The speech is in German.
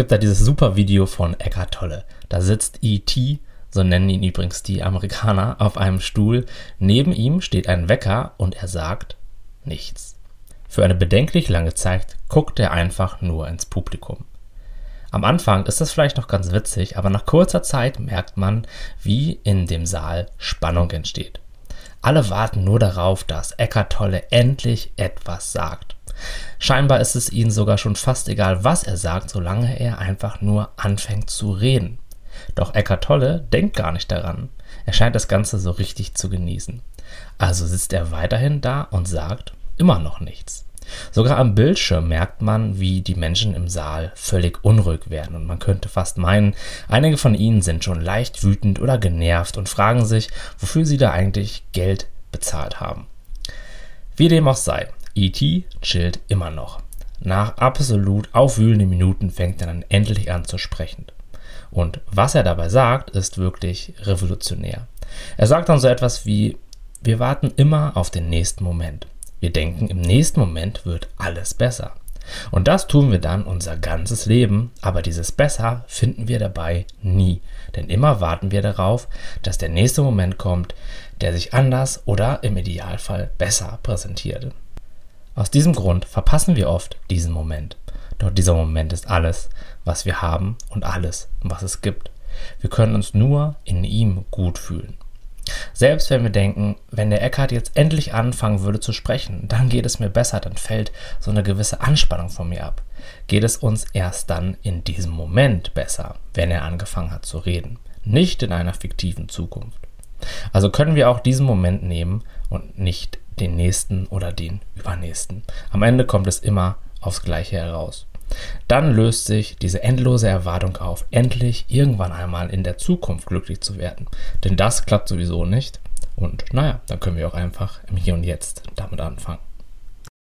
gibt da dieses super Video von Eckhart Tolle. Da sitzt E.T., so nennen ihn übrigens die Amerikaner, auf einem Stuhl. Neben ihm steht ein Wecker und er sagt nichts. Für eine bedenklich lange Zeit guckt er einfach nur ins Publikum. Am Anfang ist das vielleicht noch ganz witzig, aber nach kurzer Zeit merkt man, wie in dem Saal Spannung entsteht. Alle warten nur darauf, dass Eckart Tolle endlich etwas sagt. Scheinbar ist es ihnen sogar schon fast egal, was er sagt, solange er einfach nur anfängt zu reden. Doch Eckart Tolle denkt gar nicht daran. Er scheint das Ganze so richtig zu genießen. Also sitzt er weiterhin da und sagt immer noch nichts. Sogar am Bildschirm merkt man, wie die Menschen im Saal völlig unruhig werden und man könnte fast meinen, einige von ihnen sind schon leicht wütend oder genervt und fragen sich, wofür sie da eigentlich Geld bezahlt haben. Wie dem auch sei, E.T. chillt immer noch. Nach absolut aufwühlenden Minuten fängt er dann endlich an zu sprechen. Und was er dabei sagt, ist wirklich revolutionär. Er sagt dann so etwas wie, wir warten immer auf den nächsten Moment. Wir denken, im nächsten Moment wird alles besser. Und das tun wir dann unser ganzes Leben, aber dieses Besser finden wir dabei nie. Denn immer warten wir darauf, dass der nächste Moment kommt, der sich anders oder im Idealfall besser präsentiert. Aus diesem Grund verpassen wir oft diesen Moment. Doch dieser Moment ist alles, was wir haben und alles, was es gibt. Wir können uns nur in ihm gut fühlen. Selbst wenn wir denken, wenn der Eckhart jetzt endlich anfangen würde zu sprechen, dann geht es mir besser, dann fällt so eine gewisse Anspannung von mir ab. Geht es uns erst dann in diesem Moment besser, wenn er angefangen hat zu reden, nicht in einer fiktiven Zukunft. Also können wir auch diesen Moment nehmen und nicht den nächsten oder den übernächsten. Am Ende kommt es immer aufs Gleiche heraus. Dann löst sich diese endlose Erwartung auf, endlich irgendwann einmal in der Zukunft glücklich zu werden. Denn das klappt sowieso nicht. Und naja, dann können wir auch einfach im Hier und Jetzt damit anfangen.